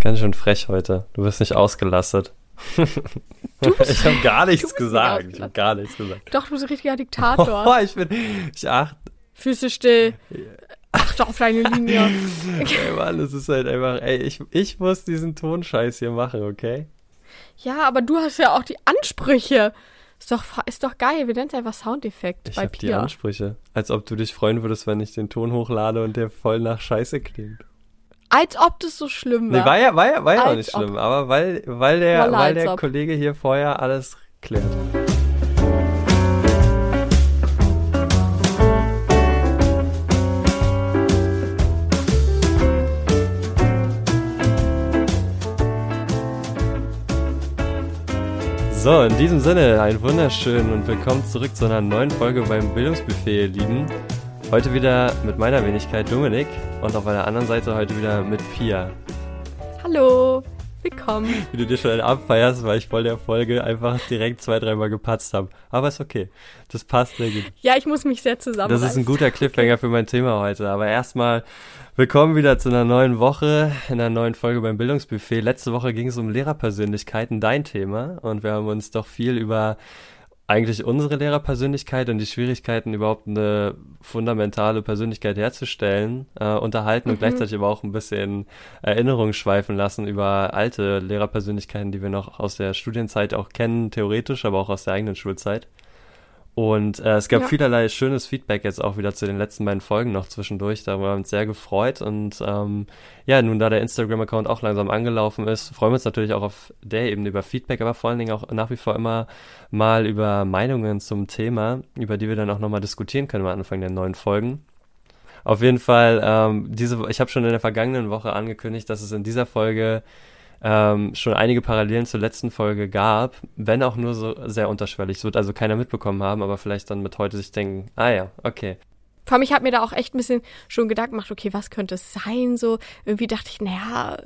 Ganz schön frech heute. Du bist nicht ausgelastet. Ich habe gar nichts gesagt. nicht Ich habe gar nichts gesagt. Doch, du bist ein richtiger Diktator. Oh, ich bin. Ich achte. Füße still. Achte auf deine Linie. Ey, Mann, es ist halt einfach. Ey, ich, ich muss diesen Tonscheiß hier machen, okay? Ja, aber du hast ja auch die Ansprüche. Ist doch, ist doch geil. Wir nennen es einfach Soundeffekt Ich bei habe die Pia. Ansprüche. Als ob du dich freuen würdest, wenn ich den Ton hochlade und der voll nach Scheiße klingt. Als ob das so schlimm Nee, wäre. war ja, war ja, war ja auch nicht ob. schlimm, aber weil, weil der, Voila, weil der ob. Kollege hier vorher alles klärt. So, in diesem Sinne, ein wunderschön und willkommen zurück zu einer neuen Folge beim Bildungsbuffet, ihr Lieben. Heute wieder mit meiner Wenigkeit Dominik und auf der anderen Seite heute wieder mit Pia. Hallo. Willkommen. Wie du dir schon abfeierst, weil ich voll der Folge einfach direkt zwei, dreimal gepatzt habe. Aber ist okay. Das passt sehr gut. Ja, ich muss mich sehr zusammenreißen. Das ist ein guter Cliffhanger für mein Thema heute. Aber erstmal willkommen wieder zu einer neuen Woche, in einer neuen Folge beim Bildungsbuffet. Letzte Woche ging es um Lehrerpersönlichkeiten, dein Thema. Und wir haben uns doch viel über eigentlich unsere Lehrerpersönlichkeit und die Schwierigkeiten, überhaupt eine fundamentale Persönlichkeit herzustellen, äh, unterhalten und Mhm. gleichzeitig aber auch ein bisschen Erinnerungen schweifen lassen über alte Lehrerpersönlichkeiten, die wir noch aus der Studienzeit auch kennen, theoretisch, aber auch aus der eigenen Schulzeit. Und äh, es gab Ja. vielerlei schönes Feedback jetzt auch wieder zu den letzten beiden Folgen noch zwischendurch. Da haben wir uns sehr gefreut. Und ähm, ja, nun da der Instagram-Account auch langsam angelaufen ist, freuen wir uns natürlich auch auf der Ebene über Feedback, aber vor allen Dingen auch nach wie vor immer mal über Meinungen zum Thema, über die wir dann auch nochmal diskutieren können am Anfang der neuen Folgen. Auf jeden Fall, ähm, diese, ich habe schon in der vergangenen Woche angekündigt, dass es in dieser Folge ähm, schon einige Parallelen zur letzten Folge gab, wenn auch nur so sehr unterschwellig. Es wird also keiner mitbekommen haben, aber vielleicht dann mit heute sich denken, ah ja, okay. Vor allem, ich habe mir da auch echt ein bisschen schon Gedanken gemacht, okay, was könnte es sein? So, irgendwie dachte ich, naja,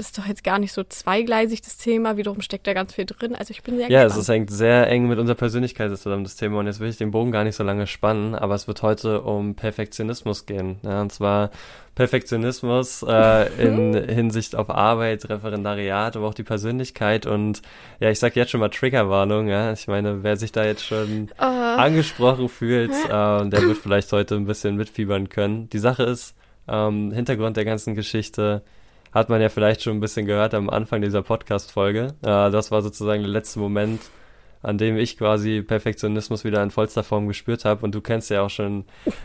ist doch jetzt gar nicht so zweigleisig das Thema, wiederum steckt da ganz viel drin. Also ich bin sehr Ja, es gespannt. ist, hängt sehr eng mit unserer Persönlichkeit zusammen, das Thema. Und jetzt will ich den Bogen gar nicht so lange spannen, aber es wird heute um Perfektionismus gehen. Ja, und zwar Perfektionismus äh, in Hinsicht auf Arbeit, Referendariat, aber auch die Persönlichkeit. Und ja, ich sag jetzt schon mal Triggerwarnung. Ja, ich meine, wer sich da jetzt schon Äh, angesprochen fühlt, äh, der wird vielleicht heute ein bisschen mitfiebern können. Die Sache ist, ähm, Hintergrund der ganzen Geschichte hat man ja vielleicht schon ein bisschen gehört am Anfang dieser Podcast-Folge. Äh, das war sozusagen der letzte Moment, an dem ich quasi Perfektionismus wieder in vollster Form gespürt habe. Und du kennst ja auch schon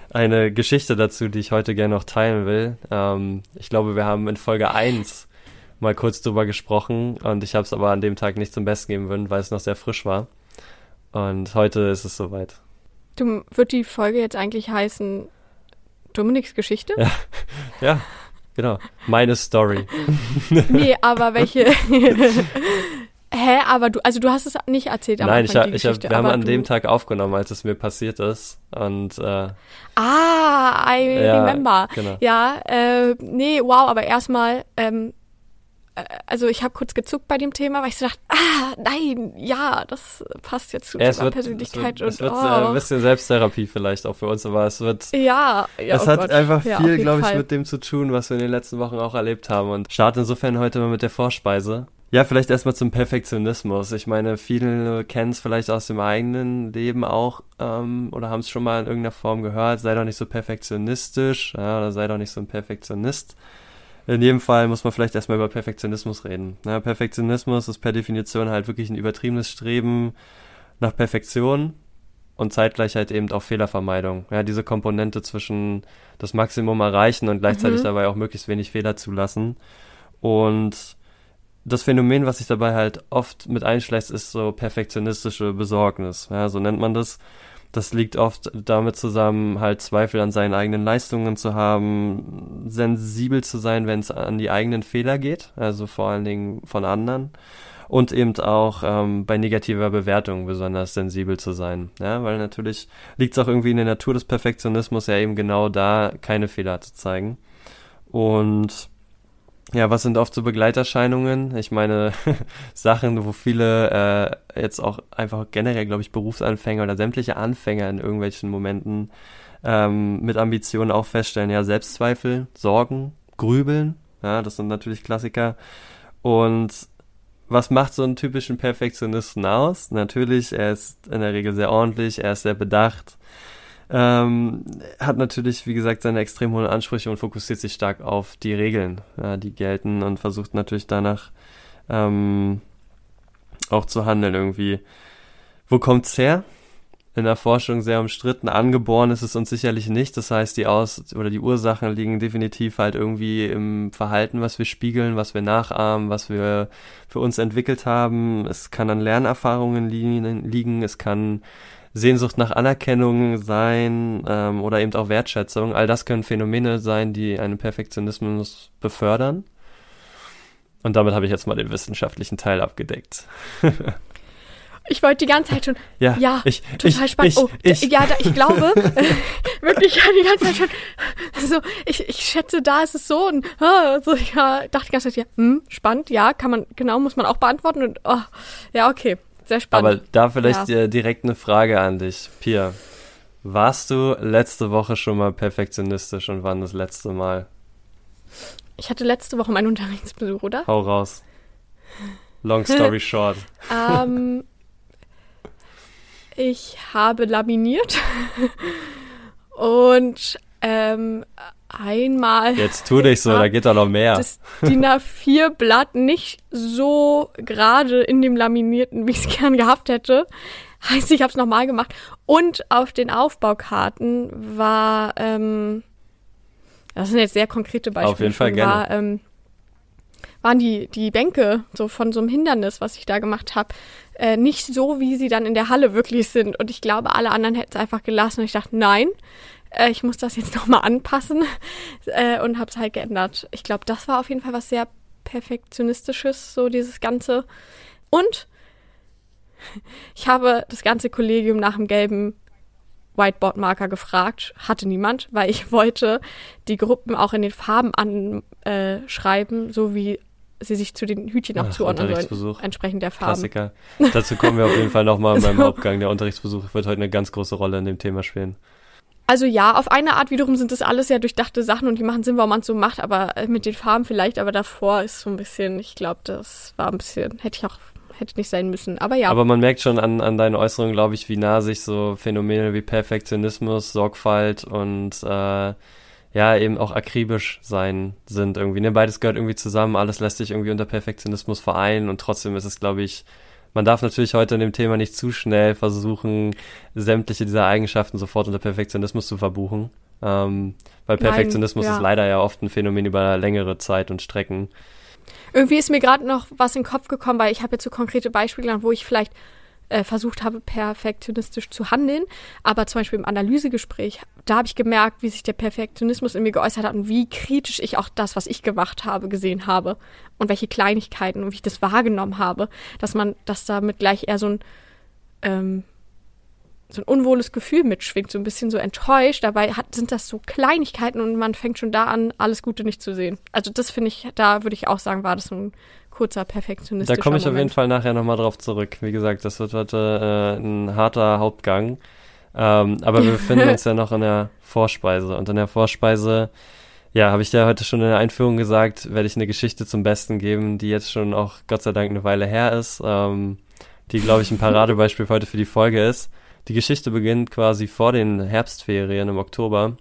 eine Geschichte dazu, die ich heute gerne noch teilen will. Ähm, ich glaube, wir haben in Folge 1 mal kurz drüber gesprochen und ich habe es aber an dem Tag nicht zum Besten geben wollen, weil es noch sehr frisch war. Und heute ist es soweit. du, wird die Folge jetzt eigentlich heißen Dominiks Geschichte? Ja. Ja, genau. Meine Story. Nee, aber welche. Hä, aber du, also du hast es nicht erzählt am Nein, ich, Anfang, die ich hab, wir haben an dem Tag aufgenommen, als es mir passiert ist. Und äh, Ah, I Ja, remember. genau. Ja, äh, nee, wow, aber erstmal, ähm, äh, also ich habe kurz gezuckt bei dem Thema, weil ich so dachte, ah, nein, ja, das passt jetzt zu ja, es wird, Persönlichkeit es wird, und es wird äh, oh. ein bisschen Selbsttherapie vielleicht auch für uns, aber es wird ja, ja, es oh hat Gott. einfach Ja, viel, jeden glaube ich, Fall. mit dem zu tun, was wir in den letzten Wochen auch erlebt haben. Und starte insofern heute mal mit der Vorspeise. Ja, vielleicht erstmal zum Perfektionismus. Ich meine, viele kennen es vielleicht aus dem eigenen Leben auch ähm, oder haben es schon mal in irgendeiner Form gehört. Sei doch nicht so perfektionistisch ja, oder sei doch nicht so ein Perfektionist. In jedem Fall muss man vielleicht erstmal über Perfektionismus reden. Ja, Perfektionismus ist per Definition halt wirklich ein übertriebenes Streben nach Perfektion und zeitgleich halt eben auch Fehlervermeidung. Ja, diese Komponente zwischen das Maximum erreichen und gleichzeitig Mhm. dabei auch möglichst wenig Fehler zulassen. Und das Phänomen, was sich dabei halt oft mit einschlägt, ist so perfektionistische Besorgnis. Ja, so nennt man das. Das liegt oft damit zusammen, halt Zweifel an seinen eigenen Leistungen zu haben, sensibel zu sein, wenn es an die eigenen Fehler geht, also vor allen Dingen von anderen. Und eben auch ähm, bei negativer Bewertung besonders sensibel zu sein. Ja, weil natürlich liegt es auch irgendwie in der Natur des Perfektionismus ja eben genau da, keine Fehler zu zeigen. Und ja, was sind oft so Begleiterscheinungen? Ich meine, Sachen, wo viele äh, jetzt auch einfach generell, glaube ich, Berufsanfänger oder sämtliche Anfänger in irgendwelchen Momenten ähm, mit Ambitionen auch feststellen, ja, Selbstzweifel, Sorgen, Grübeln, ja, das sind natürlich Klassiker. Und was macht so einen typischen Perfektionisten aus? Natürlich, er ist in der Regel sehr ordentlich, er ist sehr bedacht, ähm, hat natürlich, wie gesagt, seine extrem hohen Ansprüche und fokussiert sich stark auf die Regeln, ja, die gelten und versucht natürlich danach ähm, auch zu handeln irgendwie. Wo kommt's her? in der Forschung sehr umstritten. Angeboren ist es uns sicherlich nicht. Das heißt, die Aus- oder die Ursachen liegen definitiv halt irgendwie im Verhalten, was wir spiegeln, was wir nachahmen, was wir für uns entwickelt haben. Es kann an Lernerfahrungen liegen, es kann Sehnsucht nach Anerkennung sein ähm, oder eben auch Wertschätzung. All das können Phänomene sein, die einen Perfektionismus befördern. Und damit habe ich jetzt mal den wissenschaftlichen Teil abgedeckt. Ich wollte die ganze Zeit schon. Ja, ja ich, total ich, spannend. Ich, oh, ich, ja, da, ich glaube, wirklich, ja, die ganze Zeit schon. So, ich, ich schätze, da ist es so und ah, so, ja, dachte die ganze Zeit, ja, hm, spannend, ja, kann man, genau, muss man auch beantworten und oh, ja, okay, sehr spannend. Aber da vielleicht ja. direkt eine Frage an dich, Pia. Warst du letzte Woche schon mal perfektionistisch und wann das letzte Mal? Ich hatte letzte Woche meinen Unterrichtsbesuch, oder? Hau raus. Long story short. ähm, ich habe laminiert und ähm, einmal. Jetzt tu dich so, da geht doch noch mehr. Das DIN A4-Blatt nicht so gerade in dem Laminierten, wie ich es gern gehabt hätte. Heißt, ich habe es nochmal gemacht. Und auf den Aufbaukarten war, ähm, das sind jetzt sehr konkrete Beispiele. Auf jeden Fall gerne. War, ähm, waren die, die Bänke so von so einem Hindernis, was ich da gemacht habe, äh, nicht so, wie sie dann in der Halle wirklich sind. Und ich glaube, alle anderen hätten es einfach gelassen. Und ich dachte, nein, äh, ich muss das jetzt nochmal anpassen äh, und habe es halt geändert. Ich glaube, das war auf jeden Fall was sehr perfektionistisches, so dieses Ganze. Und ich habe das ganze Kollegium nach dem gelben Whiteboard-Marker gefragt, hatte niemand, weil ich wollte die Gruppen auch in den Farben anschreiben, so wie sie sich zu den Hütchen auch zuordnen sollen, entsprechend der Farben. Klassiker. Dazu kommen wir auf jeden Fall nochmal beim Hauptgang. Der Unterrichtsbesuch wird heute eine ganz große Rolle in dem Thema spielen. Also ja, auf eine Art wiederum sind das alles ja durchdachte Sachen und die machen Sinn, warum man es so macht, aber äh, mit den Farben vielleicht, aber davor ist so ein bisschen, ich glaube, das war ein bisschen, hätte ich auch, hätte nicht sein müssen, aber ja. Aber man merkt schon an, an deinen Äußerungen, glaube ich, wie nah sich so Phänomene wie Perfektionismus, Sorgfalt und äh, ja, eben auch akribisch sein sind irgendwie. Ne? Beides gehört irgendwie zusammen, alles lässt sich irgendwie unter Perfektionismus vereinen und trotzdem ist es, glaube ich, man darf natürlich heute in dem Thema nicht zu schnell versuchen, sämtliche dieser Eigenschaften sofort unter Perfektionismus zu verbuchen. Ähm, weil Perfektionismus Nein, ja. ist leider ja oft ein Phänomen über längere Zeit und Strecken. Irgendwie ist mir gerade noch was in den Kopf gekommen, weil ich habe jetzt so konkrete Beispiele genannt, wo ich vielleicht äh, versucht habe, perfektionistisch zu handeln. Aber zum Beispiel im Analysegespräch, da habe ich gemerkt, wie sich der Perfektionismus in mir geäußert hat und wie kritisch ich auch das, was ich gemacht habe, gesehen habe. Und welche Kleinigkeiten und wie ich das wahrgenommen habe. Dass man, dass damit gleich eher so ein, ähm, so ein unwohles Gefühl mitschwingt, so ein bisschen so enttäuscht. Dabei hat, sind das so Kleinigkeiten und man fängt schon da an, alles Gute nicht zu sehen. Also das finde ich, da würde ich auch sagen, war das ein kurzer perfektionistischer Da komme ich Moment. auf jeden Fall nachher nochmal drauf zurück. Wie gesagt, das wird heute äh, ein harter Hauptgang. Ähm, aber wir befinden uns ja noch in der Vorspeise. Und in der Vorspeise, ja, habe ich ja heute schon in der Einführung gesagt, werde ich eine Geschichte zum Besten geben, die jetzt schon auch Gott sei Dank eine Weile her ist. Ähm, die, glaube ich, ein Paradebeispiel heute für die Folge ist. Die Geschichte beginnt quasi vor den Herbstferien im Oktober,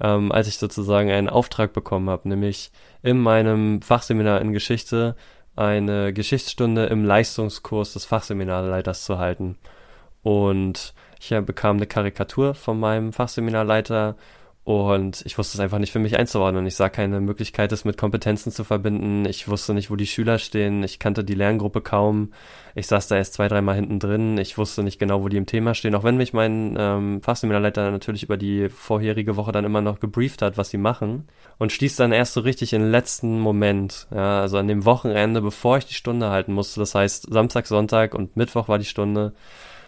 ähm, als ich sozusagen einen Auftrag bekommen habe, nämlich in meinem Fachseminar in Geschichte eine Geschichtsstunde im Leistungskurs des Fachseminarleiters zu halten. Und ich bekam eine Karikatur von meinem Fachseminarleiter und ich wusste es einfach nicht für mich einzuordnen. Ich sah keine Möglichkeit, es mit Kompetenzen zu verbinden. Ich wusste nicht, wo die Schüler stehen. Ich kannte die Lerngruppe kaum. Ich saß da erst zwei, dreimal hinten drin. Ich wusste nicht genau, wo die im Thema stehen. Auch wenn mich mein ähm, Fachseminarleiter natürlich über die vorherige Woche dann immer noch gebrieft hat, was sie machen. Und stieß dann erst so richtig in den letzten Moment. Ja, also an dem Wochenende, bevor ich die Stunde halten musste. Das heißt, Samstag, Sonntag und Mittwoch war die Stunde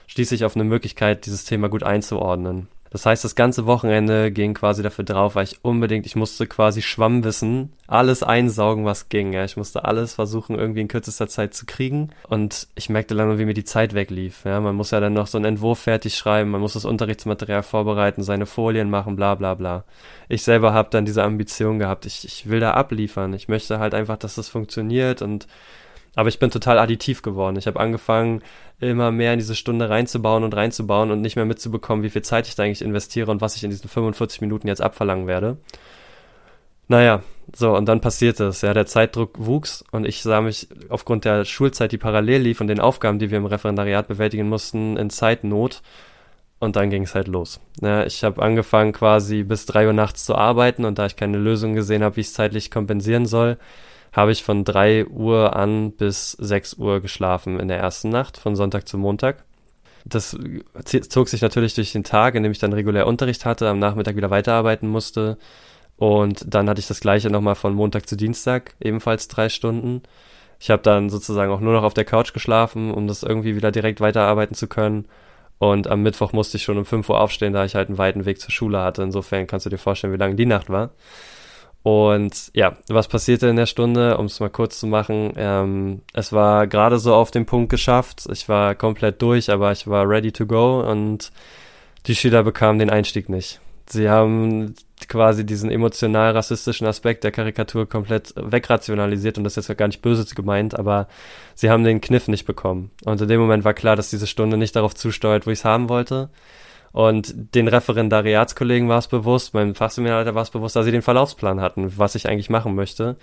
stieß ich auf eine Möglichkeit, dieses Thema gut einzuordnen. Das heißt, das ganze Wochenende ging quasi dafür drauf, weil ich unbedingt, ich musste quasi Schwammwissen, alles einsaugen, was ging. Ja. Ich musste alles versuchen, irgendwie in kürzester Zeit zu kriegen. Und ich merkte lange, wie mir die Zeit weglief. Ja. Man muss ja dann noch so einen Entwurf fertig schreiben, man muss das Unterrichtsmaterial vorbereiten, seine Folien machen, bla bla bla. Ich selber habe dann diese Ambition gehabt, ich, ich will da abliefern. Ich möchte halt einfach, dass das funktioniert und aber ich bin total additiv geworden. Ich habe angefangen, immer mehr in diese Stunde reinzubauen und reinzubauen und nicht mehr mitzubekommen, wie viel Zeit ich da eigentlich investiere und was ich in diesen 45 Minuten jetzt abverlangen werde. Naja, so, und dann passierte es. Ja, der Zeitdruck wuchs und ich sah mich aufgrund der Schulzeit, die parallel lief und den Aufgaben, die wir im Referendariat bewältigen mussten, in Zeitnot. Und dann ging es halt los. Ja, ich habe angefangen quasi bis drei Uhr nachts zu arbeiten und da ich keine Lösung gesehen habe, wie ich es zeitlich kompensieren soll, habe ich von 3 Uhr an bis 6 Uhr geschlafen in der ersten Nacht, von Sonntag zu Montag. Das zog sich natürlich durch den Tag, in dem ich dann regulär Unterricht hatte, am Nachmittag wieder weiterarbeiten musste. Und dann hatte ich das gleiche nochmal von Montag zu Dienstag, ebenfalls drei Stunden. Ich habe dann sozusagen auch nur noch auf der Couch geschlafen, um das irgendwie wieder direkt weiterarbeiten zu können. Und am Mittwoch musste ich schon um 5 Uhr aufstehen, da ich halt einen weiten Weg zur Schule hatte. Insofern kannst du dir vorstellen, wie lange die Nacht war. Und ja, was passierte in der Stunde, um es mal kurz zu machen? Ähm, es war gerade so auf den Punkt geschafft. Ich war komplett durch, aber ich war ready to go und die Schüler bekamen den Einstieg nicht. Sie haben quasi diesen emotional-rassistischen Aspekt der Karikatur komplett wegrationalisiert und das ist jetzt gar nicht böse gemeint, aber sie haben den Kniff nicht bekommen. Und in dem Moment war klar, dass diese Stunde nicht darauf zusteuert, wo ich es haben wollte. Und den Referendariatskollegen war es bewusst, meinem Fachseminarleiter war es bewusst, dass sie den Verlaufsplan hatten, was ich eigentlich machen möchte.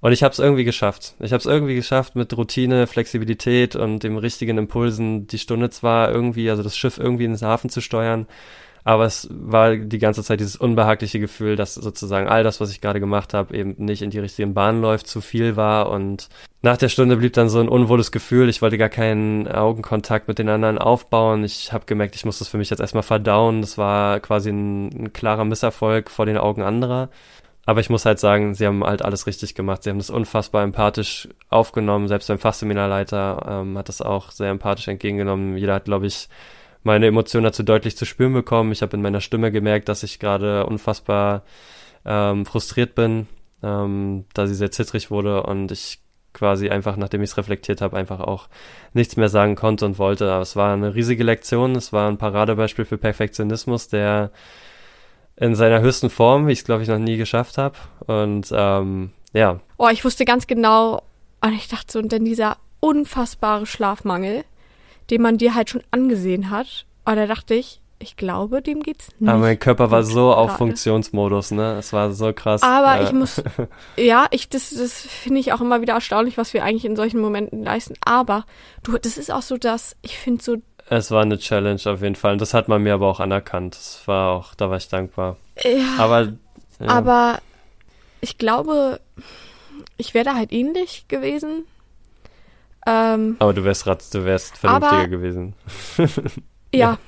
Und ich habe es irgendwie geschafft. Ich habe es irgendwie geschafft, mit Routine, Flexibilität und dem richtigen Impulsen die Stunde zwar irgendwie, also das Schiff irgendwie in den Hafen zu steuern, aber es war die ganze Zeit dieses unbehagliche Gefühl, dass sozusagen all das, was ich gerade gemacht habe, eben nicht in die richtige Bahn läuft, zu viel war. Und nach der Stunde blieb dann so ein unwohles Gefühl. Ich wollte gar keinen Augenkontakt mit den anderen aufbauen. Ich habe gemerkt, ich muss das für mich jetzt erstmal verdauen. Das war quasi ein, ein klarer Misserfolg vor den Augen anderer. Aber ich muss halt sagen, sie haben halt alles richtig gemacht. Sie haben das unfassbar empathisch aufgenommen. Selbst beim Fachseminarleiter ähm, hat das auch sehr empathisch entgegengenommen. Jeder hat, glaube ich, meine Emotionen dazu deutlich zu spüren bekommen. Ich habe in meiner Stimme gemerkt, dass ich gerade unfassbar ähm, frustriert bin, ähm, da sie sehr zittrig wurde und ich quasi einfach, nachdem ich es reflektiert habe, einfach auch nichts mehr sagen konnte und wollte. Aber es war eine riesige Lektion, es war ein Paradebeispiel für Perfektionismus, der in seiner höchsten Form, wie ich es glaube ich noch nie geschafft habe. Und ähm, ja. Oh, ich wusste ganz genau, und ich dachte so, und dann dieser unfassbare Schlafmangel, den man dir halt schon angesehen hat. Und da dachte ich, ich glaube, dem geht's nicht. Aber mein Körper war so auf Funktionsmodus, ne? Es war so krass. Aber ja. ich muss, ja, ich, das, das finde ich auch immer wieder erstaunlich, was wir eigentlich in solchen Momenten leisten. Aber du, das ist auch so, dass ich finde so. Es war eine Challenge auf jeden Fall. Und das hat man mir aber auch anerkannt. Das war auch, da war ich dankbar. Ja. Aber, ja. aber ich glaube, ich wäre da halt ähnlich gewesen. Ähm, aber du wärst, du wärst vernünftiger aber, gewesen. ja.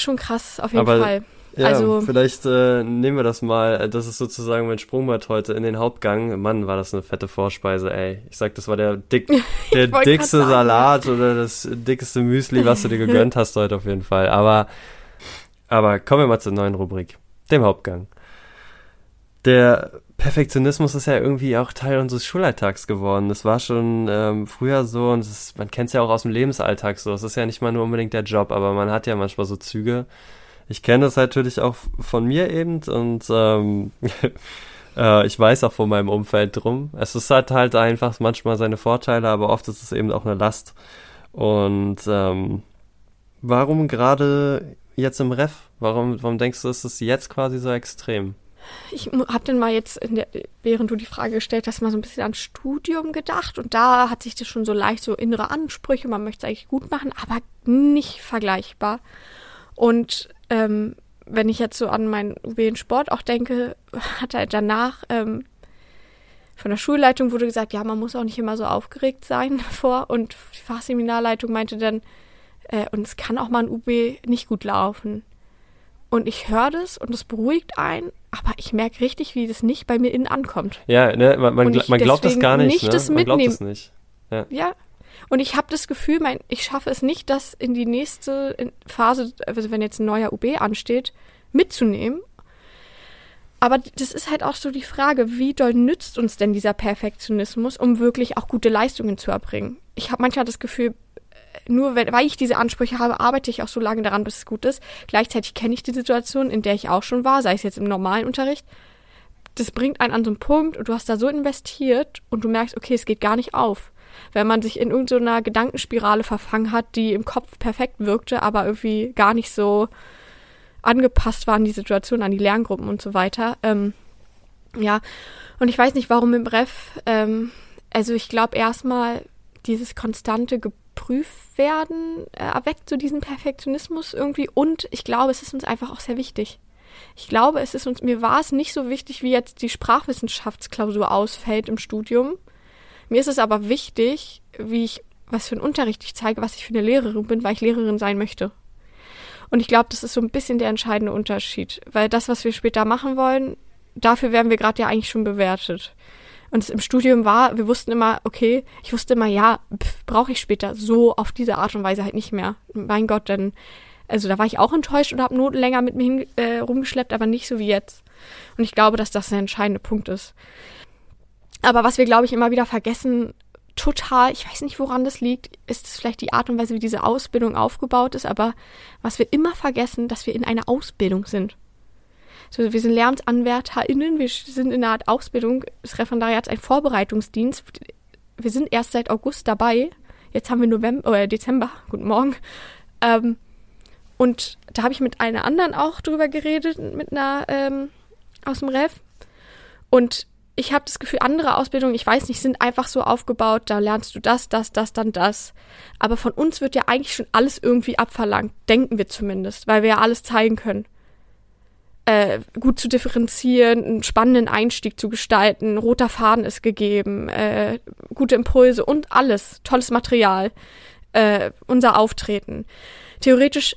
Schon krass, auf jeden aber, Fall. Ja, also, vielleicht äh, nehmen wir das mal. Das ist sozusagen mein Sprungbrett heute in den Hauptgang. Mann, war das eine fette Vorspeise, ey. Ich sag, das war der, dick, der dickste Salat oder das dickste Müsli, was du dir gegönnt hast heute auf jeden Fall. Aber, aber kommen wir mal zur neuen Rubrik, dem Hauptgang. Der Perfektionismus ist ja irgendwie auch Teil unseres Schulalltags geworden. Das war schon ähm, früher so und ist, man kennt es ja auch aus dem Lebensalltag so. Es ist ja nicht mal nur unbedingt der Job, aber man hat ja manchmal so Züge. Ich kenne das natürlich auch von mir eben und ähm, äh, ich weiß auch von meinem Umfeld drum. Es ist halt halt einfach manchmal seine Vorteile, aber oft ist es eben auch eine Last. Und ähm, warum gerade jetzt im Ref? Warum, warum denkst du, ist es jetzt quasi so extrem? Ich habe dann mal jetzt, der, während du die Frage gestellt hast, mal so ein bisschen ans Studium gedacht und da hat sich das schon so leicht so innere Ansprüche, man möchte es eigentlich gut machen, aber nicht vergleichbar. Und ähm, wenn ich jetzt so an meinen UB Sport auch denke, hat er danach ähm, von der Schulleitung wurde gesagt, ja, man muss auch nicht immer so aufgeregt sein vor und die Fachseminarleitung meinte dann, äh, und es kann auch mal ein UB nicht gut laufen. Und ich höre das und das beruhigt einen, aber ich merke richtig, wie das nicht bei mir innen ankommt. Ja, ne, man, man, man glaubt das gar nicht. nicht ne? das mitnehmen. Man glaubt das nicht. Ja. ja. Und ich habe das Gefühl, mein, ich schaffe es nicht, das in die nächste Phase, also wenn jetzt ein neuer UB ansteht, mitzunehmen. Aber das ist halt auch so die Frage, wie doll nützt uns denn dieser Perfektionismus, um wirklich auch gute Leistungen zu erbringen? Ich habe manchmal das Gefühl, nur wenn, weil ich diese Ansprüche habe, arbeite ich auch so lange daran, bis es gut ist. Gleichzeitig kenne ich die Situation, in der ich auch schon war, sei es jetzt im normalen Unterricht. Das bringt einen an so einen Punkt und du hast da so investiert und du merkst, okay, es geht gar nicht auf. Wenn man sich in irgendeiner Gedankenspirale verfangen hat, die im Kopf perfekt wirkte, aber irgendwie gar nicht so angepasst war an die Situation, an die Lerngruppen und so weiter. Ähm, ja, und ich weiß nicht, warum im Ref. Ähm, also ich glaube erstmal dieses konstante Geprüftwerden äh, erweckt so diesen Perfektionismus irgendwie und ich glaube, es ist uns einfach auch sehr wichtig. Ich glaube, es ist uns, mir war es nicht so wichtig, wie jetzt die Sprachwissenschaftsklausur ausfällt im Studium. Mir ist es aber wichtig, wie ich, was für einen Unterricht ich zeige, was ich für eine Lehrerin bin, weil ich Lehrerin sein möchte. Und ich glaube, das ist so ein bisschen der entscheidende Unterschied, weil das, was wir später machen wollen, dafür werden wir gerade ja eigentlich schon bewertet. Und im Studium war, wir wussten immer, okay, ich wusste immer, ja, brauche ich später so auf diese Art und Weise halt nicht mehr. Mein Gott, denn, also da war ich auch enttäuscht und habe Noten länger mit mir hin, äh, rumgeschleppt, aber nicht so wie jetzt. Und ich glaube, dass das der entscheidende Punkt ist. Aber was wir, glaube ich, immer wieder vergessen, total, ich weiß nicht, woran das liegt, ist es vielleicht die Art und Weise, wie diese Ausbildung aufgebaut ist, aber was wir immer vergessen, dass wir in einer Ausbildung sind. So, wir sind LehramtsanwärterInnen, wir sind in einer Art Ausbildung, das Referendariat ist ein Vorbereitungsdienst. Wir sind erst seit August dabei. Jetzt haben wir November oder Dezember, guten Morgen. Ähm, und da habe ich mit einer anderen auch drüber geredet, mit einer ähm, aus dem Ref. Und ich habe das Gefühl, andere Ausbildungen, ich weiß nicht, sind einfach so aufgebaut, da lernst du das, das, das, dann das. Aber von uns wird ja eigentlich schon alles irgendwie abverlangt, denken wir zumindest, weil wir ja alles zeigen können. Äh, gut zu differenzieren, einen spannenden Einstieg zu gestalten, roter Faden ist gegeben, äh, gute Impulse und alles, tolles Material, äh, unser Auftreten. Theoretisch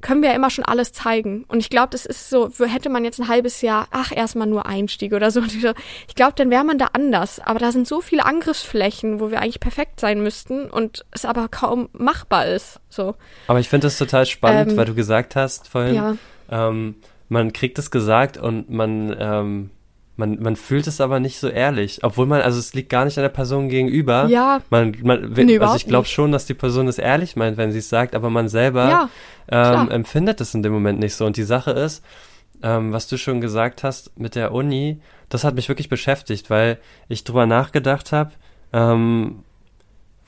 können wir ja immer schon alles zeigen. Und ich glaube, das ist so, hätte man jetzt ein halbes Jahr, ach, erstmal nur Einstieg oder so. Ich glaube, dann wäre man da anders. Aber da sind so viele Angriffsflächen, wo wir eigentlich perfekt sein müssten und es aber kaum machbar ist. So. Aber ich finde das total spannend, ähm, weil du gesagt hast vorhin, ja. ähm, man kriegt es gesagt und man ähm, man, man fühlt es aber nicht so ehrlich. Obwohl man, also es liegt gar nicht an der Person gegenüber. Ja. Man, man, nee, also ich glaube schon, dass die Person es ehrlich meint, wenn sie es sagt, aber man selber ja, ähm, empfindet es in dem Moment nicht so. Und die Sache ist, ähm, was du schon gesagt hast mit der Uni, das hat mich wirklich beschäftigt, weil ich drüber nachgedacht habe, ähm,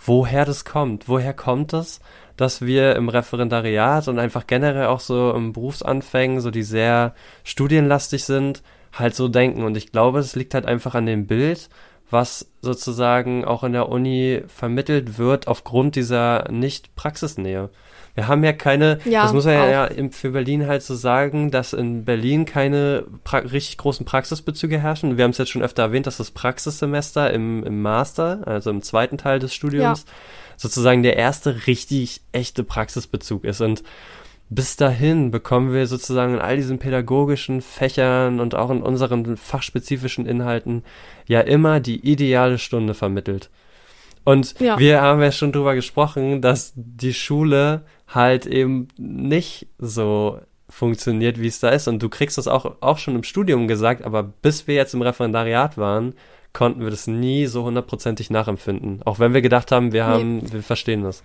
woher das kommt. Woher kommt es, dass wir im Referendariat und einfach generell auch so im Berufsanfängen, so die sehr studienlastig sind, halt so denken. Und ich glaube, es liegt halt einfach an dem Bild, was sozusagen auch in der Uni vermittelt wird aufgrund dieser Nicht-Praxisnähe. Wir haben ja keine, ja, das muss man ja, ja für Berlin halt so sagen, dass in Berlin keine richtig großen Praxisbezüge herrschen. Wir haben es jetzt schon öfter erwähnt, dass das Praxissemester im, im Master, also im zweiten Teil des Studiums, ja. Sozusagen der erste richtig echte Praxisbezug ist. Und bis dahin bekommen wir sozusagen in all diesen pädagogischen Fächern und auch in unseren fachspezifischen Inhalten ja immer die ideale Stunde vermittelt. Und ja. wir haben ja schon drüber gesprochen, dass die Schule halt eben nicht so funktioniert, wie es da ist. Und du kriegst das auch, auch schon im Studium gesagt, aber bis wir jetzt im Referendariat waren, konnten wir das nie so hundertprozentig nachempfinden. Auch wenn wir gedacht haben, wir haben, nee. wir verstehen das.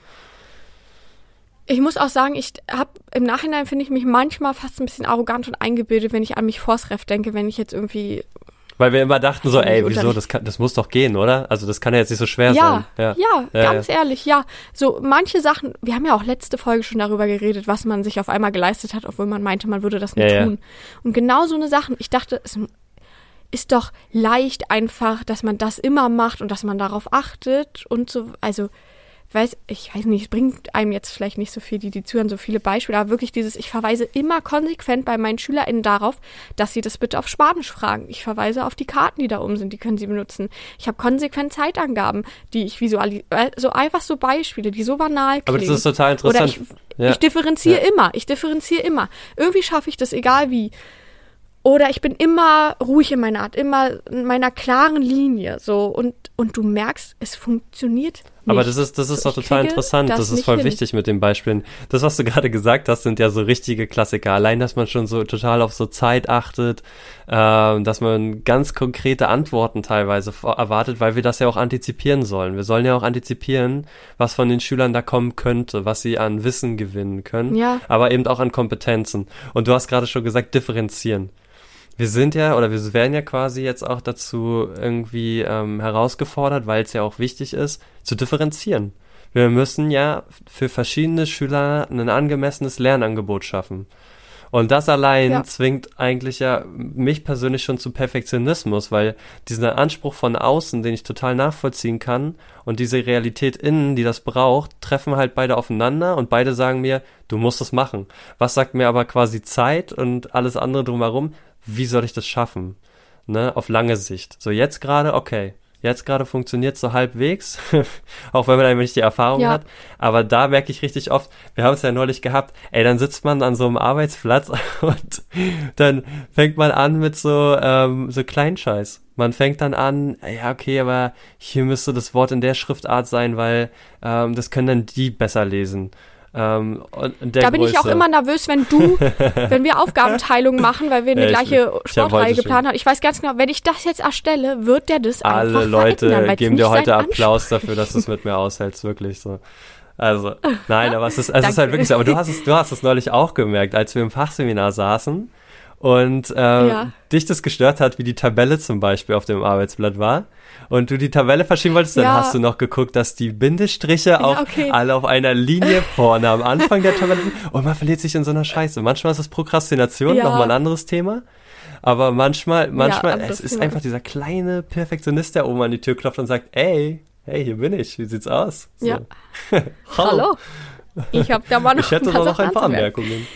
Ich muss auch sagen, ich habe im Nachhinein finde ich mich manchmal fast ein bisschen arrogant und eingebildet, wenn ich an mich Forsref denke, wenn ich jetzt irgendwie weil wir immer dachten so, ey, wieso, das, kann, das muss doch gehen, oder? Also das kann ja jetzt nicht so schwer ja, sein. Ja, ja, ganz ja. ehrlich, ja. So manche Sachen, wir haben ja auch letzte Folge schon darüber geredet, was man sich auf einmal geleistet hat, obwohl man meinte, man würde das nicht tun. Und genau so eine Sachen, ich dachte, es ist doch leicht einfach, dass man das immer macht und dass man darauf achtet und so, also weiß, ich weiß nicht, es bringt einem jetzt vielleicht nicht so viel, die, die zuhören, so viele Beispiele, aber wirklich dieses, ich verweise immer konsequent bei meinen SchülerInnen darauf, dass sie das bitte auf Spanisch fragen. Ich verweise auf die Karten, die da oben sind, die können sie benutzen. Ich habe konsequent Zeitangaben, die ich visualisiere, äh, so einfach so Beispiele, die so banal klingen. Aber das ist total interessant. Oder ich, ja. ich differenziere ja. immer, ich differenziere immer. Irgendwie schaffe ich das, egal wie. Oder ich bin immer ruhig in meiner Art, immer in meiner klaren Linie, so. Und, und du merkst, es funktioniert Aber das ist, das ist doch total interessant. Das, das ist voll hin. wichtig mit den Beispielen. Das, was du gerade gesagt hast, sind ja so richtige Klassiker. Allein, dass man schon so total auf so Zeit achtet, äh, dass man ganz konkrete Antworten teilweise erwartet, weil wir das ja auch antizipieren sollen. Wir sollen ja auch antizipieren, was von den Schülern da kommen könnte, was sie an Wissen gewinnen können, ja. aber eben auch an Kompetenzen. Und du hast gerade schon gesagt, differenzieren wir sind ja oder wir werden ja quasi jetzt auch dazu irgendwie ähm, herausgefordert, weil es ja auch wichtig ist, zu differenzieren. Wir müssen ja für verschiedene Schüler ein angemessenes Lernangebot schaffen. Und das allein ja. zwingt eigentlich ja mich persönlich schon zu Perfektionismus, weil dieser Anspruch von außen, den ich total nachvollziehen kann, und diese Realität innen, die das braucht, treffen halt beide aufeinander und beide sagen mir, du musst es machen. Was sagt mir aber quasi Zeit und alles andere drumherum? Wie soll ich das schaffen? Ne, auf lange Sicht. So jetzt gerade, okay. Jetzt gerade funktioniert so halbwegs, auch wenn man einfach nicht die Erfahrung ja. hat. Aber da merke ich richtig oft, wir haben es ja neulich gehabt, ey, dann sitzt man an so einem Arbeitsplatz und dann fängt man an mit so, ähm, so Kleinscheiß. Man fängt dann an, ja, okay, aber hier müsste das Wort in der Schriftart sein, weil ähm, das können dann die besser lesen. Ähm, da bin Größe. ich auch immer nervös, wenn du, wenn wir Aufgabenteilung machen, weil wir eine ja, gleiche Sportreihe geplant haben. Ich weiß ganz genau, wenn ich das jetzt erstelle, wird der das Alle einfach Leute geben dir heute Applaus dafür, dass du es mit mir aushältst, wirklich so. Also, nein, aber es ist, es ist halt wirklich so. Aber du hast es, du hast es neulich auch gemerkt, als wir im Fachseminar saßen und ähm, ja. dich das gestört hat, wie die Tabelle zum Beispiel auf dem Arbeitsblatt war und du die Tabelle verschieben wolltest, dann ja. hast du noch geguckt, dass die Bindestriche auch okay. alle auf einer Linie vorne am Anfang der Tabelle sind und man verliert sich in so einer Scheiße. Manchmal ist das Prokrastination, ja. nochmal ein anderes Thema. Aber manchmal, manchmal, es ist einfach dieser kleine Perfektionist, der oben an die Tür klopft und sagt, ey, hey, hier bin ich, wie sieht's aus? So. Ja. Hallo. Ich habe da mal noch Ich hätte noch ein paar Anmerkungen.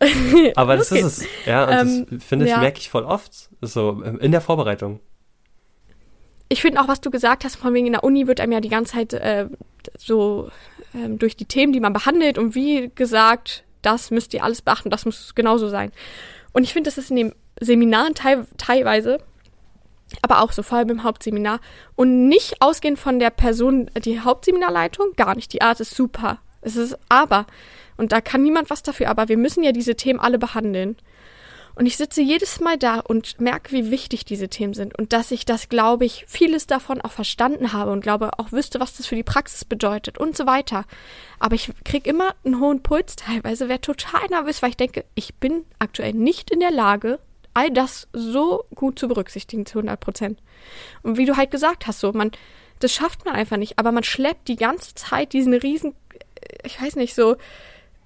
Aber das ist es. Ja, und ähm, das finde ich, ja. merke ich voll oft. So in der Vorbereitung. Ich finde auch, was du gesagt hast, von wegen in der Uni wird einem ja die ganze Zeit äh, so ähm, durch die Themen, die man behandelt und wie gesagt, das müsst ihr alles beachten, das muss genauso sein. Und ich finde, das ist in den Seminaren teil teilweise, aber auch so vor allem im Hauptseminar und nicht ausgehend von der Person, die Hauptseminarleitung, gar nicht. Die Art ist super. Es ist aber und da kann niemand was dafür, aber wir müssen ja diese Themen alle behandeln. Und ich sitze jedes Mal da und merke, wie wichtig diese Themen sind und dass ich das, glaube ich, vieles davon auch verstanden habe und glaube auch wüsste, was das für die Praxis bedeutet und so weiter. Aber ich kriege immer einen hohen Puls teilweise, wäre total nervös, weil ich denke, ich bin aktuell nicht in der Lage, all das so gut zu berücksichtigen zu 100 Prozent. Und wie du halt gesagt hast, so man, das schafft man einfach nicht, aber man schleppt die ganze Zeit diesen riesen, ich weiß nicht, so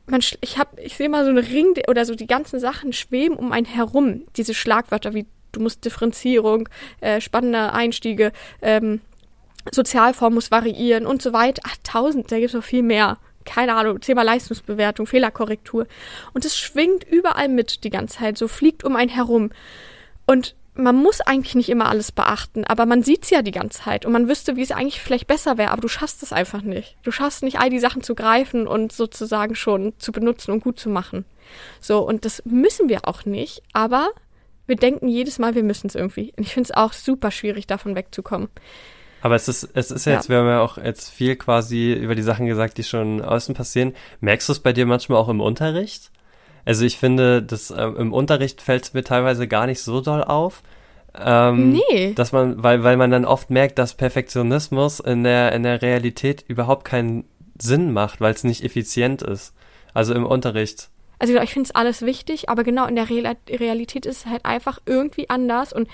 man, ich habe, ich sehe mal so einen Ring oder so die ganzen Sachen schweben um einen herum. Diese Schlagwörter wie du musst Differenzierung, äh, spannende Einstiege, ähm, Sozialform muss variieren und so weiter. Ach, tausend, da gibt es noch viel mehr. Keine Ahnung, Thema Leistungsbewertung, Fehlerkorrektur. Und es schwingt überall mit die ganze Zeit, so fliegt um einen herum. Und man muss eigentlich nicht immer alles beachten, aber man sieht's ja die ganze Zeit und man wüsste, wie es eigentlich vielleicht besser wäre, aber du schaffst es einfach nicht. Du schaffst nicht, all die Sachen zu greifen und sozusagen schon zu benutzen und gut zu machen. So, und das müssen wir auch nicht, aber wir denken jedes Mal, wir müssen es irgendwie. Und ich finde es auch super schwierig, davon wegzukommen. Aber es ist, es ist ja. jetzt, wir haben ja auch jetzt viel quasi über die Sachen gesagt, die schon außen passieren. Merkst du es bei dir manchmal auch im Unterricht? Also ich finde, das äh, im Unterricht fällt es mir teilweise gar nicht so doll auf. Ähm, nee. Dass man, weil, weil man dann oft merkt, dass Perfektionismus in der, in der Realität überhaupt keinen Sinn macht, weil es nicht effizient ist. Also im Unterricht. Also ich finde es alles wichtig, aber genau in der Real Realität ist es halt einfach irgendwie anders und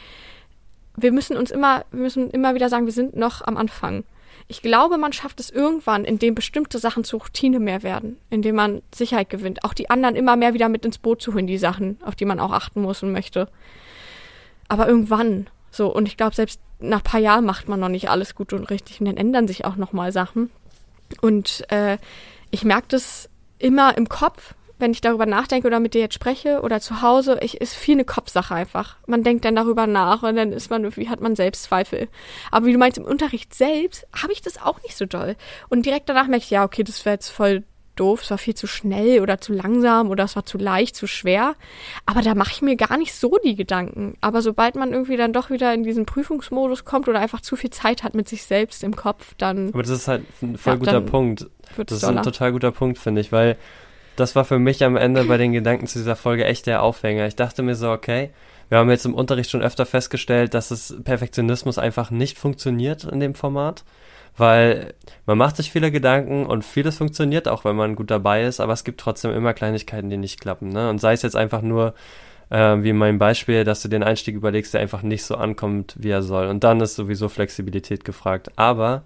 wir müssen uns immer, wir müssen immer wieder sagen, wir sind noch am Anfang. Ich glaube, man schafft es irgendwann, indem bestimmte Sachen zur Routine mehr werden, indem man Sicherheit gewinnt, auch die anderen immer mehr wieder mit ins Boot zu holen, die Sachen, auf die man auch achten muss und möchte. Aber irgendwann, so, und ich glaube, selbst nach ein paar Jahren macht man noch nicht alles gut und richtig und dann ändern sich auch nochmal Sachen. Und äh, ich merke das immer im Kopf, wenn ich darüber nachdenke oder mit dir jetzt spreche oder zu Hause, ich, ist viel eine Kopfsache einfach. Man denkt dann darüber nach und dann ist man, irgendwie hat man Selbstzweifel. Aber wie du meinst, im Unterricht selbst habe ich das auch nicht so doll. Und direkt danach merke ich, ja, okay, das wäre jetzt voll doof, es war viel zu schnell oder zu langsam oder es war zu leicht, zu schwer. Aber da mache ich mir gar nicht so die Gedanken. Aber sobald man irgendwie dann doch wieder in diesen Prüfungsmodus kommt oder einfach zu viel Zeit hat mit sich selbst im Kopf, dann. Aber das ist halt ein voll ja, guter Punkt. Das ist ein total guter Punkt, finde ich, weil das war für mich am Ende bei den Gedanken zu dieser Folge echt der Aufhänger. Ich dachte mir so, okay, wir haben jetzt im Unterricht schon öfter festgestellt, dass es Perfektionismus einfach nicht funktioniert in dem Format weil man macht sich viele Gedanken und vieles funktioniert auch, wenn man gut dabei ist, aber es gibt trotzdem immer Kleinigkeiten, die nicht klappen. Ne? Und sei es jetzt einfach nur, äh, wie in meinem Beispiel, dass du den Einstieg überlegst, der einfach nicht so ankommt, wie er soll. Und dann ist sowieso Flexibilität gefragt. Aber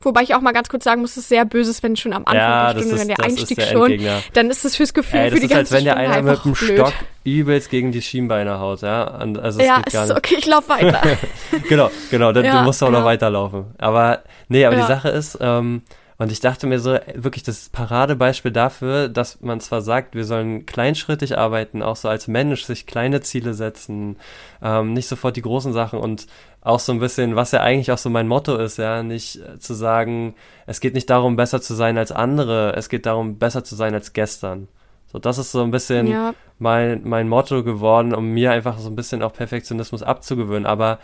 Wobei ich auch mal ganz kurz sagen muss, es ist sehr böses, wenn schon am Anfang ja, der Stunde, ist, wenn der Einstieg der schon, dann ist es fürs Gefühl Ey, für die ganze Stunde Das ist, als wenn der einer mit dem Stock übelst gegen die Schienbeine haut, ja. Also ja, es ist okay, ich laufe weiter. genau, genau, dann, ja, du musst auch genau. noch weiterlaufen. Aber, nee, aber Ja. die Sache ist, ähm, und ich dachte mir so, wirklich das Paradebeispiel dafür, dass man zwar sagt, wir sollen kleinschrittig arbeiten, auch so als Mensch sich kleine Ziele setzen, ähm, nicht sofort die großen Sachen und auch so ein bisschen, was ja eigentlich auch so mein Motto ist, ja, nicht äh, zu sagen, es geht nicht darum, besser zu sein als andere, es geht darum, besser zu sein als gestern. So, das ist so ein bisschen Ja, mein, mein Motto geworden, um mir einfach so ein bisschen auch Perfektionismus abzugewöhnen. Aber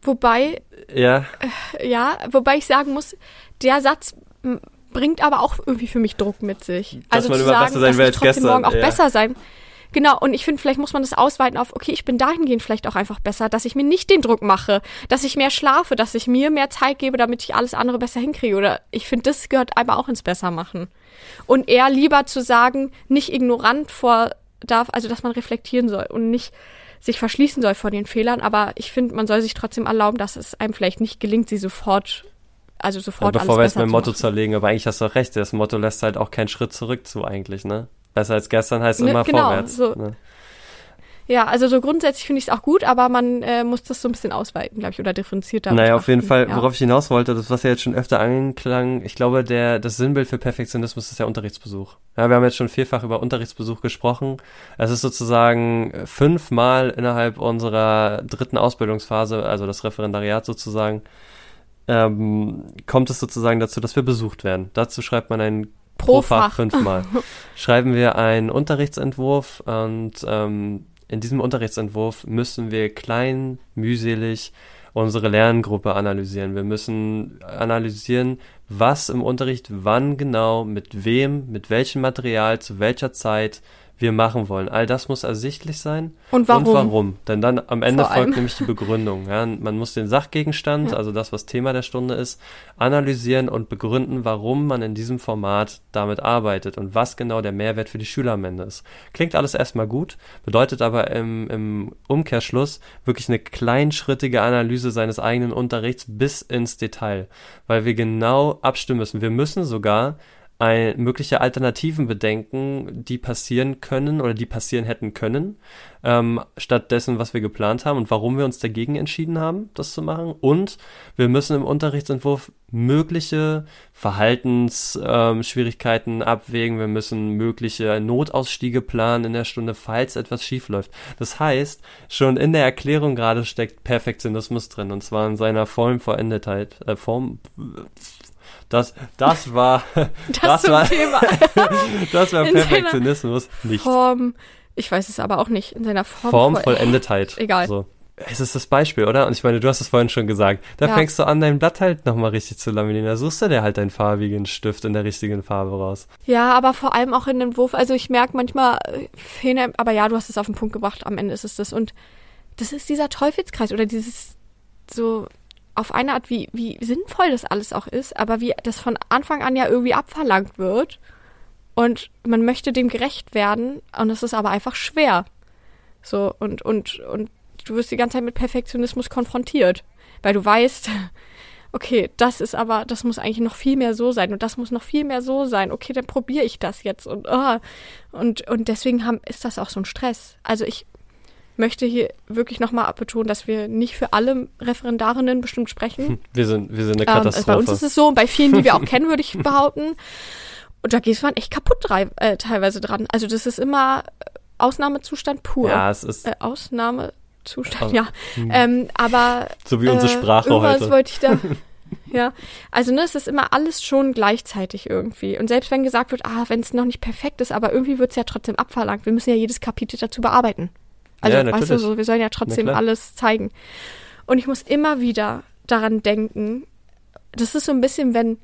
wobei, ja, ja, wobei ich sagen muss, der Satz bringt aber auch irgendwie für mich Druck mit sich. Dass also man zu sagen, besser sein dass trotzdem morgen auch ja. besser sein. Genau, und ich finde, vielleicht muss man das ausweiten auf, okay, ich bin dahingehend vielleicht auch einfach besser, dass ich mir nicht den Druck mache, dass ich mehr schlafe, dass ich mir mehr Zeit gebe, damit ich alles andere besser hinkriege. Oder ich finde, das gehört aber auch ins Bessermachen. Und eher lieber zu sagen, nicht ignorant vor darf, also dass man reflektieren soll und nicht sich verschließen soll vor den Fehlern, aber ich finde, man soll sich trotzdem erlauben, dass es einem vielleicht nicht gelingt, sie sofort, also sofort bevor wir jetzt mein Motto machen. zerlegen, aber eigentlich hast du auch recht, das Motto lässt halt auch keinen Schritt zurück zu eigentlich, ne? Besser als gestern heißt Ne, immer genau, vorwärts. so. Ne? Ja, also so grundsätzlich finde ich es auch gut, aber man äh, muss das so ein bisschen ausweiten, glaube ich, oder differenzierter. Naja, auf jeden. Fall, worauf ich hinaus wollte, das, was ja jetzt schon öfter anklang, ich glaube, der, das Sinnbild für Perfektionismus ist der Unterrichtsbesuch. Ja, wir haben jetzt schon vielfach über Unterrichtsbesuch gesprochen. Es ist sozusagen fünfmal innerhalb unserer dritten Ausbildungsphase, also das Referendariat sozusagen, ähm, kommt es sozusagen dazu, dass wir besucht werden. Dazu schreibt man ein Pro pro Fach Fach. fünfmal. Schreiben wir einen Unterrichtsentwurf und ähm, in diesem Unterrichtsentwurf müssen wir klein, mühselig unsere Lerngruppe analysieren. Wir müssen analysieren, was im Unterricht wann genau, mit wem, mit welchem Material, zu welcher Zeit wir machen wollen. All das muss ersichtlich sein Und warum? und warum. Denn dann am Ende folgt nämlich die Begründung. Ja, man muss den Sachgegenstand, Ja. also das, was Thema der Stunde ist, analysieren und begründen, warum man in diesem Format damit arbeitet und was genau der Mehrwert für die Schüler am Ende ist. Klingt alles erstmal gut, bedeutet aber im, im Umkehrschluss wirklich eine kleinschrittige Analyse seines eigenen Unterrichts bis ins Detail, weil wir genau abstimmen müssen. Wir müssen sogar ein, mögliche Alternativen bedenken, die passieren können oder die passieren hätten können, ähm, statt dessen, was wir geplant haben und warum wir uns dagegen entschieden haben, das zu machen. Und wir müssen im Unterrichtsentwurf mögliche Verhaltensschwierigkeiten ähm, abwägen. Wir müssen mögliche Notausstiege planen in der Stunde, falls etwas schief läuft. Das heißt, schon in der Erklärung gerade steckt Perfektionismus drin und zwar in seiner vollen Vollendetheit, äh, Form. Das, das war, das, das war, Thema. das war Perfektionismus nicht. Form, ich weiß es aber auch nicht, in seiner Form. Form, voll- Vollendetheit. Egal. So. Es ist das Beispiel, oder? Und ich meine, du hast es vorhin schon gesagt. Da Ja. fängst du an, dein Blatt halt nochmal richtig zu laminieren. Da suchst du dir halt deinen farbigen Stift in der richtigen Farbe raus. Ja, aber vor allem auch in dem Wurf. Also ich merke manchmal, äh, aber ja, du hast es auf den Punkt gebracht, am Ende ist es das. Und das ist dieser Teufelskreis oder dieses so auf eine Art, wie, wie sinnvoll das alles auch ist, aber wie das von Anfang an ja irgendwie abverlangt wird. Und man möchte dem gerecht werden und es ist aber einfach schwer. So, und, und, und du wirst die ganze Zeit mit Perfektionismus konfrontiert, weil du weißt, okay, das ist aber, das muss eigentlich noch viel mehr so sein und das muss noch viel mehr so sein. Okay, dann probiere ich das jetzt und ah. und und deswegen haben, ist das auch so ein Stress. Also ich möchte hier wirklich nochmal betonen, dass wir nicht für alle Referendarinnen bestimmt sprechen. Wir sind, wir sind eine Ähm, also Katastrophe. bei uns ist es so und bei vielen, die wir auch kennen, würde ich behaupten. Und da geht man echt kaputt drei, äh, teilweise dran. Also das ist immer äh, Ausnahmezustand pur. ja, es ist Äh, Ausnahmezustand, Aus- ja. hm. Ähm, aber so wie unsere äh, Sprache irgendwas heute. wollte ich da. ja, also ne, es ist immer alles schon gleichzeitig irgendwie. Und selbst wenn gesagt wird, ah, wenn es noch nicht perfekt ist, aber irgendwie wird es ja trotzdem abverlangt. Wir müssen ja jedes Kapitel dazu bearbeiten. Also, Ja, weißt du, so, wir sollen ja trotzdem alles zeigen. Und ich muss immer wieder daran denken, das ist so ein bisschen, wenn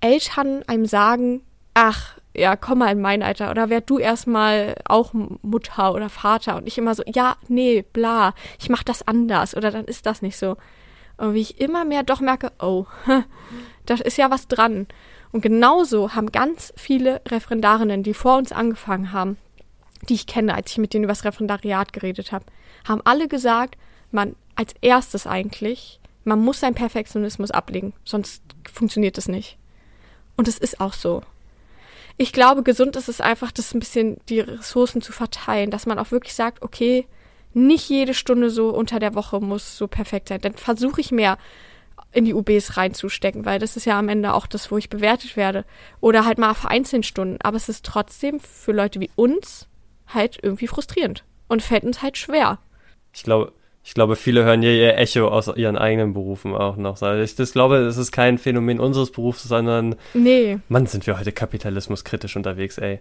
Eltern einem sagen, ach, ja, komm mal in mein Alter oder werd du erstmal auch Mutter oder Vater und ich immer so, ja, nee, bla, ich mach das anders oder dann ist das nicht so. Und wie ich immer mehr doch merke, oh, da ist ja was dran. Und genauso haben ganz viele Referendarinnen, die vor uns angefangen haben, die ich kenne, als ich mit denen über das Referendariat geredet habe, haben alle gesagt, man als erstes eigentlich, man muss seinen Perfektionismus ablegen, sonst funktioniert es nicht. Und es ist auch so. Ich glaube, gesund ist es einfach, das ein bisschen die Ressourcen zu verteilen, dass man auch wirklich sagt, okay, nicht jede Stunde so unter der Woche muss so perfekt sein. Dann versuche ich mehr in die UBs reinzustecken, weil das ist ja am Ende auch das, wo ich bewertet werde. Oder halt mal vereinzelt Stunden. Aber es ist trotzdem für Leute wie uns halt irgendwie frustrierend und fällt uns halt schwer. Ich glaube, ich glaube, viele hören hier ihr Echo aus ihren eigenen Berufen auch noch. Also ich das glaube, es ist kein Phänomen unseres Berufs, sondern Nee, Mann, sind wir heute kapitalismuskritisch unterwegs, ey.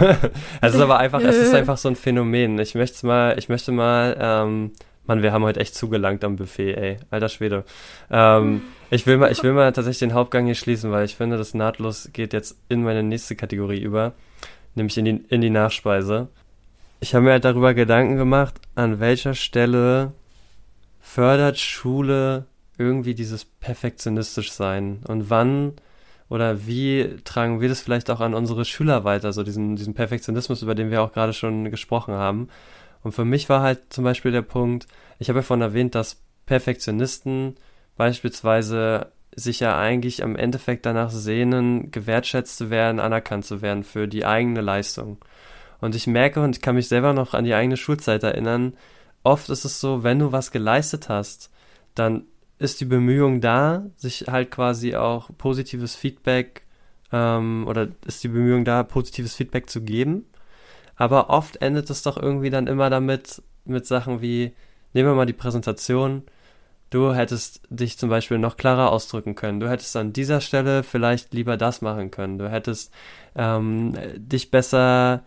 es ist aber einfach, es ist einfach so ein Phänomen. Ich möchte mal, ich möchte mal, ähm, Mann, wir haben heute echt zugelangt am Buffet, ey. Alter Schwede. Ähm, ich will mal, ich will mal tatsächlich den Hauptgang hier schließen, weil ich finde, das nahtlos geht jetzt in meine nächste Kategorie über, nämlich in die, in die Nachspeise. Ich habe mir halt darüber Gedanken gemacht, an welcher Stelle fördert Schule irgendwie dieses perfektionistisch sein und wann oder wie tragen wir das vielleicht auch an unsere Schüler weiter, so diesen, diesen Perfektionismus, über den wir auch gerade schon gesprochen haben. Und für mich war halt zum Beispiel der Punkt, ich habe ja vorhin erwähnt, dass Perfektionisten beispielsweise sich ja eigentlich am Endeffekt danach sehnen, gewertschätzt zu werden, anerkannt zu werden für die eigene Leistung. Und ich merke und ich kann mich selber noch an die eigene Schulzeit erinnern, oft ist es so, wenn du was geleistet hast, dann ist die Bemühung da, sich halt quasi auch positives Feedback ähm, oder ist die Bemühung da, positives Feedback zu geben. Aber oft endet es doch irgendwie dann immer damit, mit Sachen wie, nehmen wir mal die Präsentation, du hättest dich zum Beispiel noch klarer ausdrücken können, du hättest an dieser Stelle vielleicht lieber das machen können, du hättest ähm, dich besser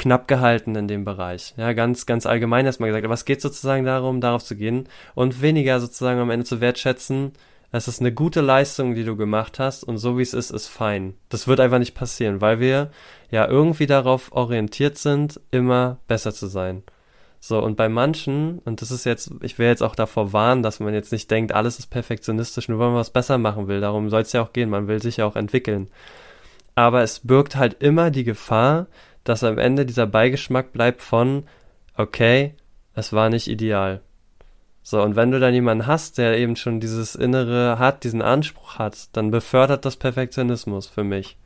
knapp gehalten in dem Bereich. Ja, ganz, ganz allgemein erstmal gesagt. Aber es geht sozusagen darum, darauf zu gehen und weniger sozusagen am Ende zu wertschätzen. Es ist eine gute Leistung, die du gemacht hast und so wie es ist, ist fein. Das wird einfach nicht passieren, weil wir ja irgendwie darauf orientiert sind, immer besser zu sein. So, und bei manchen, und das ist jetzt, ich will jetzt auch davor warnen, dass man jetzt nicht denkt, alles ist perfektionistisch, nur weil man was besser machen will. Darum soll es ja auch gehen, man will sich ja auch entwickeln. Aber es birgt halt immer die Gefahr, dass am Ende dieser Beigeschmack bleibt von, okay, es war nicht ideal. So, und wenn du dann jemanden hast, der eben schon dieses Innere hat, diesen Anspruch hat, dann befördert das Perfektionismus für mich.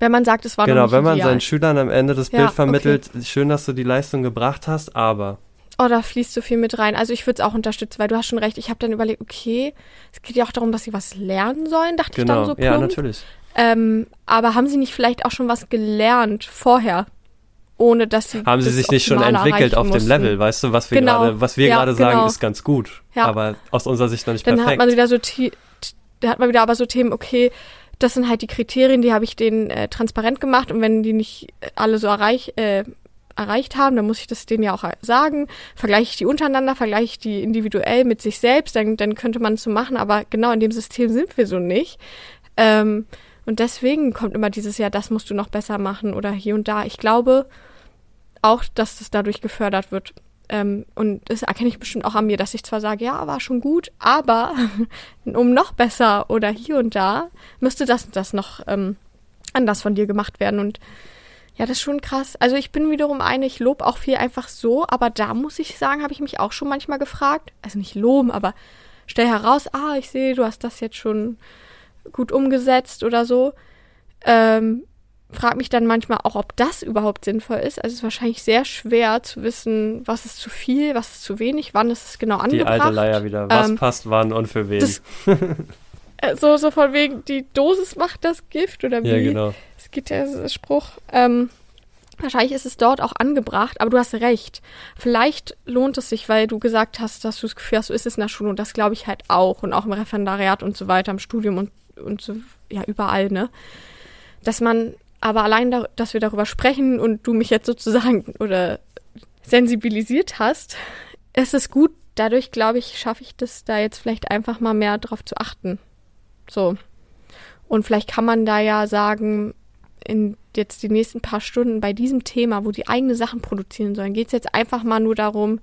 wenn man sagt, es war genau, noch nicht wenn man ideal. seinen Schülern am Ende das Ja, Bild vermittelt, schön, dass du die Leistung gebracht hast, aber. Oh, da fließt so viel mit rein. Also ich würde es auch unterstützen, weil du hast schon recht. Ich habe dann überlegt, okay, es geht ja auch darum, dass sie was lernen sollen, dachte ich dann Genau, so plump. ja, natürlich. Ähm, aber haben sie nicht vielleicht auch schon was gelernt vorher, ohne dass sie Haben sie sich nicht schon entwickelt auf dem? Level, weißt du, was wir Genau, gerade, was wir ja, gerade sagen, genau. ist ganz gut, Ja. aber aus unserer Sicht noch nicht Dann perfekt. hat man wieder so, da hat man wieder aber so Themen, okay, das sind halt die Kriterien, die habe ich denen äh, transparent gemacht und wenn die nicht alle so erreich, äh, erreicht haben, dann muss ich das denen ja auch sagen. Vergleiche ich die untereinander, vergleiche ich die individuell mit sich selbst, dann, dann könnte man es so machen, aber genau in dem System sind wir so nicht. Ähm, und deswegen kommt immer dieses Jahr, das musst du noch besser machen oder hier und da. Ich glaube auch, dass das dadurch gefördert wird. Ähm, und das erkenne ich bestimmt auch an mir, dass ich zwar sage, ja, war schon gut, aber um noch besser oder hier und da müsste das und das noch ähm, anders von dir gemacht werden. Und ja, das ist schon krass. Also ich bin wiederum eine, ich lobe auch viel einfach so, aber da muss ich sagen, habe ich mich auch schon manchmal gefragt, also nicht loben, aber stell heraus, ah, ich sehe, du hast das jetzt schon gut umgesetzt oder so. Ähm, frag mich dann manchmal auch, ob das überhaupt sinnvoll ist. Also es ist wahrscheinlich sehr schwer zu wissen, was ist zu viel, was ist zu wenig, wann ist es genau Die angebracht. alte Leier wieder. Was Ähm, passt wann und für wen? das- Äh, So, so von wegen, die Dosis macht das Gift oder wie? ja, genau. Es gibt ja diesen Spruch. Ähm, Wahrscheinlich ist es dort auch angebracht, aber du hast recht. Vielleicht lohnt es sich, weil du gesagt hast, dass du das Gefühl hast, so ist es in der Schule und das glaube ich halt auch und auch im Referendariat und so weiter, im Studium und, und so, ja, überall, ne? Dass man aber allein, da, dass wir darüber sprechen und du mich jetzt sozusagen oder sensibilisiert hast, ist es gut. Dadurch, glaube ich, schaffe ich das da jetzt vielleicht einfach mal mehr drauf zu achten. So. Und vielleicht kann man da ja sagen, in jetzt die nächsten paar Stunden bei diesem Thema, wo die eigene Sachen produzieren sollen, geht es jetzt einfach mal nur darum,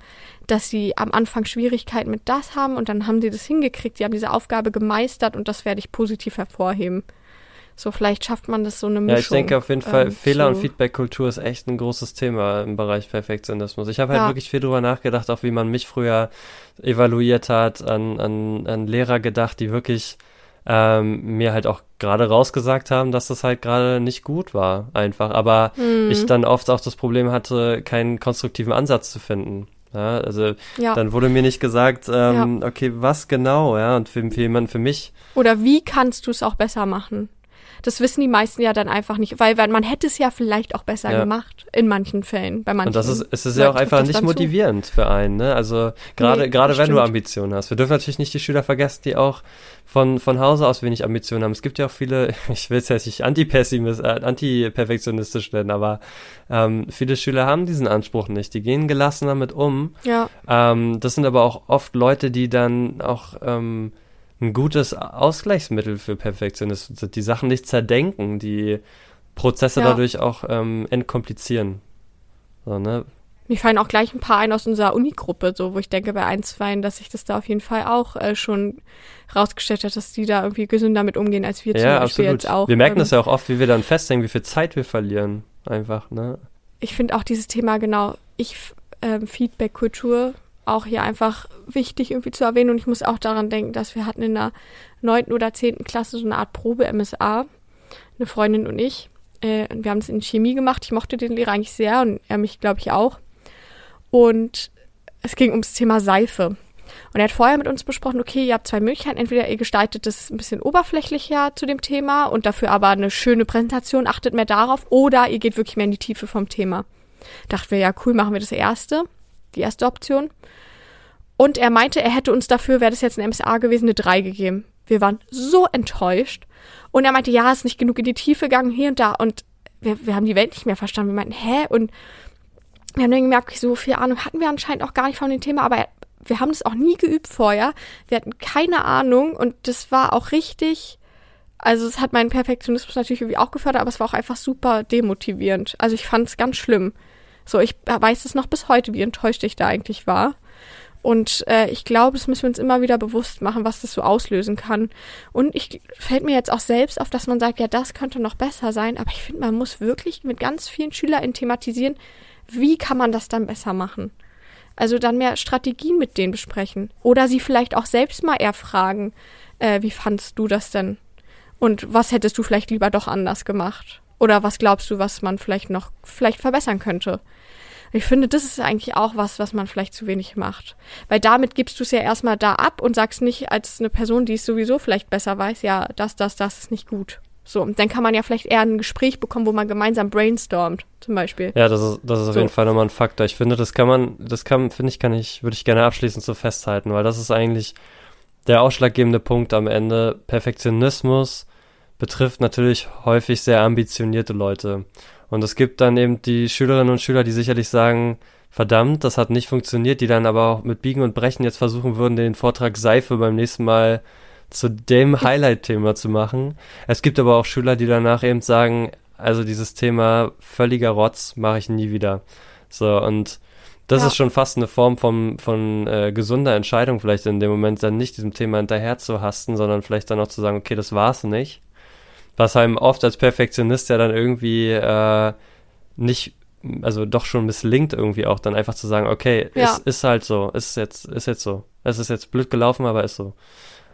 dass sie am Anfang Schwierigkeiten mit das haben und dann haben sie das hingekriegt, sie haben diese Aufgabe gemeistert und das werde ich positiv hervorheben. So, vielleicht schafft man das so eine Mischung. Ja, ich denke auf jeden Fall, ähm, Fehler- und Feedback-Kultur ist echt ein großes Thema im Bereich Perfektionismus. Ich habe halt ja. wirklich viel drüber nachgedacht, auch wie man mich früher evaluiert hat, an, an, an Lehrer gedacht, die wirklich ähm, mir halt auch gerade rausgesagt haben, dass das halt gerade nicht gut war, einfach. Aber mhm. ich dann oft auch das Problem hatte, keinen konstruktiven Ansatz zu finden. Ja, also ja. dann wurde mir nicht gesagt, ähm, ja. okay, was genau, ja, und für, für jemanden, für mich. Oder wie kannst du es auch besser machen? Das wissen die meisten ja dann einfach nicht, weil, weil man hätte es ja vielleicht auch besser ja. gemacht in manchen Fällen. Bei manchen Und das ist, es ist ja auch einfach nicht motivierend zu. für einen, ne? Also gerade nee, gerade wenn stimmt. du Ambitionen hast. Wir dürfen natürlich nicht die Schüler vergessen, die auch von, von Hause aus wenig Ambitionen haben. Es gibt ja auch viele, ich will es jetzt nicht antipessimistisch, äh, antiperfektionistisch nennen, aber ähm, viele Schüler haben diesen Anspruch nicht. Die gehen gelassen damit um. Ja. Ähm, das sind aber auch oft Leute, die dann auch ähm, ein gutes Ausgleichsmittel für Perfektionismus sind. Die Sachen nicht zerdenken, die Prozesse ja. dadurch auch ähm, entkomplizieren. So, ne? Mir fallen auch gleich ein paar ein aus unserer Uni-Gruppe, so, wo ich denke bei ein, zwei, dass sich das da auf jeden Fall auch äh, schon rausgestellt hat, dass die da irgendwie gesünder mit umgehen, als wir ja, zum Beispiel absolut. jetzt auch. Wir merken ähm, das ja auch oft, wie wir dann festhängen, wie viel Zeit wir verlieren. Einfach, ne? Ich finde auch dieses Thema genau, ich ähm, Feedback-Kultur auch hier einfach wichtig irgendwie zu erwähnen. Und ich muss auch daran denken, dass wir hatten in der neunten oder zehnten Klasse so eine Art Probe-MSA, eine Freundin und ich. Äh, wir haben es in Chemie gemacht. Ich mochte den Lehrer eigentlich sehr und er mich, glaube ich, auch. Und es ging ums Thema Seife. Und er hat vorher mit uns besprochen, okay, ihr habt zwei Möglichkeiten. Entweder ihr gestaltet es ein bisschen oberflächlicher zu dem Thema und dafür aber eine schöne Präsentation, achtet mehr darauf, oder ihr geht wirklich mehr in die Tiefe vom Thema. Dachten wir, ja, cool, machen wir das erste, die erste Option. Und er meinte, er hätte uns dafür, wäre das jetzt ein MSA gewesen, eine 3 gegeben. Wir waren so enttäuscht. Und er meinte, ja, ist nicht genug in die Tiefe gegangen, hier und da. Und wir, wir haben die Welt nicht mehr verstanden. Wir meinten, hä? Und wir haben dann gemerkt, so viel Ahnung hatten wir anscheinend auch gar nicht von dem Thema, aber wir haben das auch nie geübt vorher. Wir hatten keine Ahnung und das war auch richtig. Also es hat meinen Perfektionismus natürlich irgendwie auch gefördert, aber es war auch einfach super demotivierend. Also ich fand es ganz schlimm. So, ich weiß es noch bis heute, wie enttäuscht ich da eigentlich war. Und äh, ich glaube, das müssen wir uns immer wieder bewusst machen, was das so auslösen kann. Und ich fällt mir jetzt auch selbst auf, dass man sagt, ja, das könnte noch besser sein. Aber ich finde, man muss wirklich mit ganz vielen SchülerInnen thematisieren, wie kann man das dann besser machen? Also dann mehr Strategien mit denen besprechen. Oder sie vielleicht auch selbst mal eher fragen, äh, wie fandst du das denn? Und was hättest du vielleicht lieber doch anders gemacht? Oder was glaubst du, was man vielleicht noch vielleicht verbessern könnte? Ich finde, das ist eigentlich auch was, was man vielleicht zu wenig macht. Weil damit gibst du es ja erstmal da ab und sagst nicht als eine Person, die es sowieso vielleicht besser weiß, ja, das, das, das ist nicht gut. So, und dann kann man ja vielleicht eher ein Gespräch bekommen, wo man gemeinsam brainstormt, zum Beispiel. Ja, das ist, das ist auf so. jeden Fall nochmal ein Faktor. Ich finde, das kann man, das kann, finde ich, kann ich, würde ich gerne abschließend so festhalten, weil das ist eigentlich der ausschlaggebende Punkt am Ende. Perfektionismus betrifft natürlich häufig sehr ambitionierte Leute. Und es gibt dann eben die Schülerinnen und Schüler, die sicherlich sagen, verdammt, das hat nicht funktioniert, die dann aber auch mit Biegen und Brechen jetzt versuchen würden, den Vortrag Seife beim nächsten Mal zu dem Highlight-Thema zu machen. Es gibt aber auch Schüler, die danach eben sagen, also dieses Thema völliger Rotz mache ich nie wieder. So, und das ja. ist schon fast eine Form von, von äh, gesunder Entscheidung, vielleicht in dem Moment dann nicht diesem Thema hinterher zu hasten, sondern vielleicht dann auch zu sagen, okay, das war's nicht was einem oft als Perfektionist ja dann irgendwie äh, nicht, also doch schon misslingt irgendwie auch, dann einfach zu sagen, okay, ja. ist, ist halt so, ist jetzt, ist jetzt so. Es ist jetzt blöd gelaufen, aber ist so.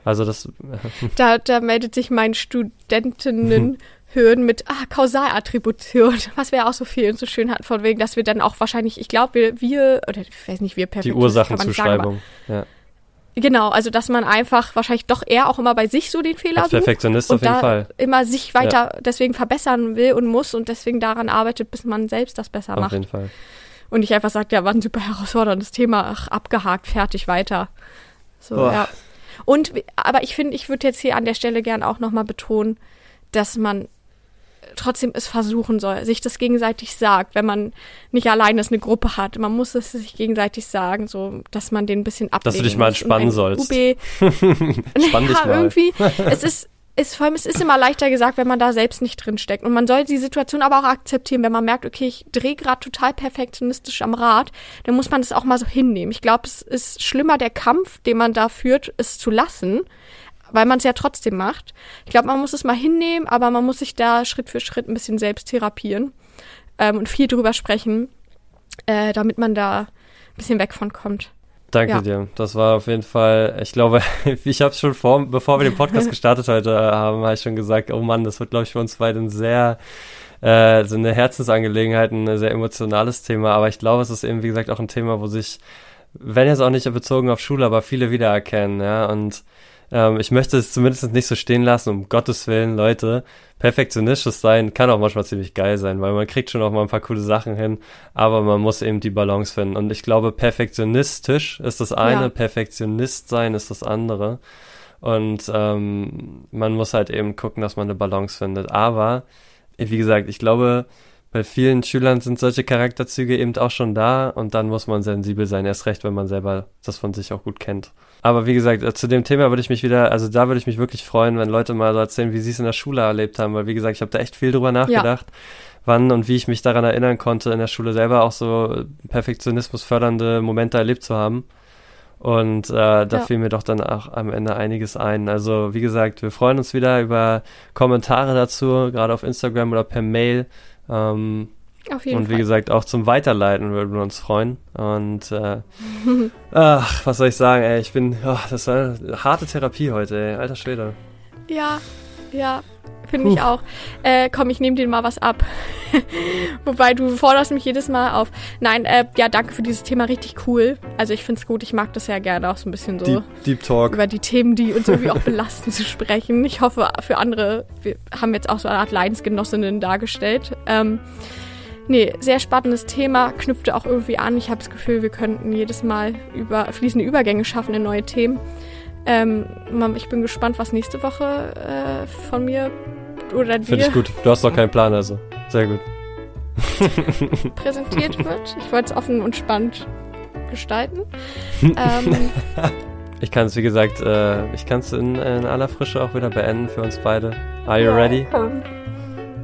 Also das. da, da meldet sich mein Studentinnen Hürden mit ah, Kausalattribution, was wir auch so viel und so schön hatten, von wegen, dass wir dann auch wahrscheinlich, ich glaube, wir, wir, oder ich weiß nicht, wir perfekt. Die Ursachenzuschreibung, ja. Genau, also dass man einfach wahrscheinlich doch eher auch immer bei sich so den Fehler Als sucht Perfektionist und auf jeden da Fall. immer sich weiter deswegen verbessern will und muss und deswegen daran arbeitet, bis man selbst das besser Auf macht. jeden Fall. Und nicht einfach sagt, ja, war ein super herausforderndes Thema, ach, abgehakt, fertig, weiter. So, Boah. ja. Und, aber ich finde, ich würde jetzt hier an der Stelle gern auch nochmal betonen, dass man trotzdem es versuchen soll, sich das gegenseitig sagt, wenn man nicht alleine es eine Gruppe hat. Man muss es sich gegenseitig sagen, so, dass man den ein bisschen ablegen Dass du dich mal entspannen sollst. UB, Spann dich mal. irgendwie. Es ist, ist, vor allem, es ist immer leichter gesagt, wenn man da selbst nicht drin steckt. Und man soll die Situation aber auch akzeptieren. Wenn man merkt, okay, ich drehe gerade total perfektionistisch am Rad, dann muss man das auch mal so hinnehmen. Ich glaube, es ist schlimmer der Kampf, den man da führt, es zu lassen, weil man es ja trotzdem macht. Ich glaube, man muss es mal hinnehmen, aber man muss sich da Schritt für Schritt ein bisschen selbst therapieren ähm, und viel drüber sprechen, äh, damit man da ein bisschen weg von kommt. Danke Ja. dir. Das war auf jeden Fall, ich glaube, ich habe schon vor, bevor wir den Podcast gestartet heute haben, habe ich schon gesagt, oh Mann, das wird, glaube ich, für uns beide ein sehr, äh, so eine Herzensangelegenheit, ein sehr emotionales Thema. Aber ich glaube, es ist eben, wie gesagt, auch ein Thema, wo sich, wenn jetzt auch nicht bezogen auf Schule, aber viele wiedererkennen, ja. Und ähm, ich möchte es zumindest nicht so stehen lassen, um Gottes Willen, Leute. Perfektionistisch sein kann auch manchmal ziemlich geil sein, weil man kriegt schon auch mal ein paar coole Sachen hin, aber man muss eben die Balance finden. Und ich glaube, perfektionistisch ist das eine, Ja. Perfektionist sein ist das andere. Und ähm, man muss halt eben gucken, dass man eine Balance findet. Aber, wie gesagt, ich glaube, bei vielen Schülern sind solche Charakterzüge eben auch schon da und dann muss man sensibel sein, erst recht, wenn man selber das von sich auch gut kennt. Aber wie gesagt, äh, zu dem Thema würde ich mich wieder, also da würde ich mich wirklich freuen, wenn Leute mal so erzählen, wie sie es in der Schule erlebt haben, weil wie gesagt, ich habe da echt viel drüber nachgedacht, wann und wie ich mich daran erinnern konnte, in der Schule selber auch so Perfektionismus fördernde Momente erlebt zu haben. Und äh, da Ja. fiel mir doch dann auch am Ende einiges ein. Also wie gesagt, wir freuen uns wieder über Kommentare dazu, gerade auf Instagram oder per Mail. Ähm, Auf jeden und wie Fall. gesagt, auch zum Weiterleiten würden wir uns freuen. Und äh, ach, was soll ich sagen, ey, ich bin, oh, das war eine harte Therapie heute, ey, alter Schwede. Ja, ja, finde ich auch. Äh, komm, ich nehme dir mal was ab. Wobei du forderst mich jedes Mal auf. Nein, äh, ja, danke für dieses Thema, richtig cool. Also ich finde es gut, ich mag das ja gerne auch so ein bisschen so Deep, Deep Talk. über die Themen, die uns irgendwie auch belasten, zu sprechen. Ich hoffe, für andere, wir haben jetzt auch so eine Art Leidensgenossinnen dargestellt. Ähm, nee, sehr spannendes Thema, knüpfte auch irgendwie an. Ich habe das Gefühl, wir könnten jedes Mal über fließende Übergänge schaffen in neue Themen. Ähm, ich bin gespannt, was nächste Woche äh, von mir oder dir Finde ich gut. Du hast doch keinen Plan, also. Sehr gut. präsentiert wird. Ich wollte es offen und spannend gestalten. ähm, Ich kann es, wie gesagt, äh, ich kann es in, in aller Frische auch wieder beenden für uns beide. Are you ja, ready? komm.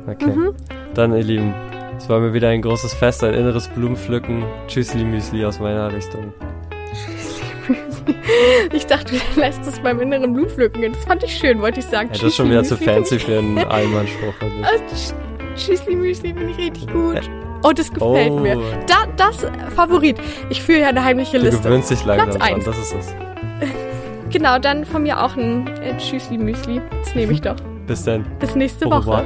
Okay. Mhm. Dann, ihr Lieben, es war mir wieder ein großes Fest, ein inneres Blumenpflücken. Tschüssli Müsli aus meiner Richtung. Ich dachte, du lässt es beim inneren Blutpflücken gehen. Das fand ich schön, wollte ich sagen. Ja, das ist schon wieder zu fancy für einen Allmannspruch. Also. Ah, Tsch- Tschüssli Müsli finde ich richtig gut. Oh, das gefällt Oh. mir. Da, das äh, Favorit. Ich führe ja eine heimliche Du Liste. gewöhnst dich langsam Platz dran, eins. das ist es. Genau, dann von mir auch ein äh, Tschüssli Müsli. Das nehme ich doch. Bis dann. Bis nächste. Woche.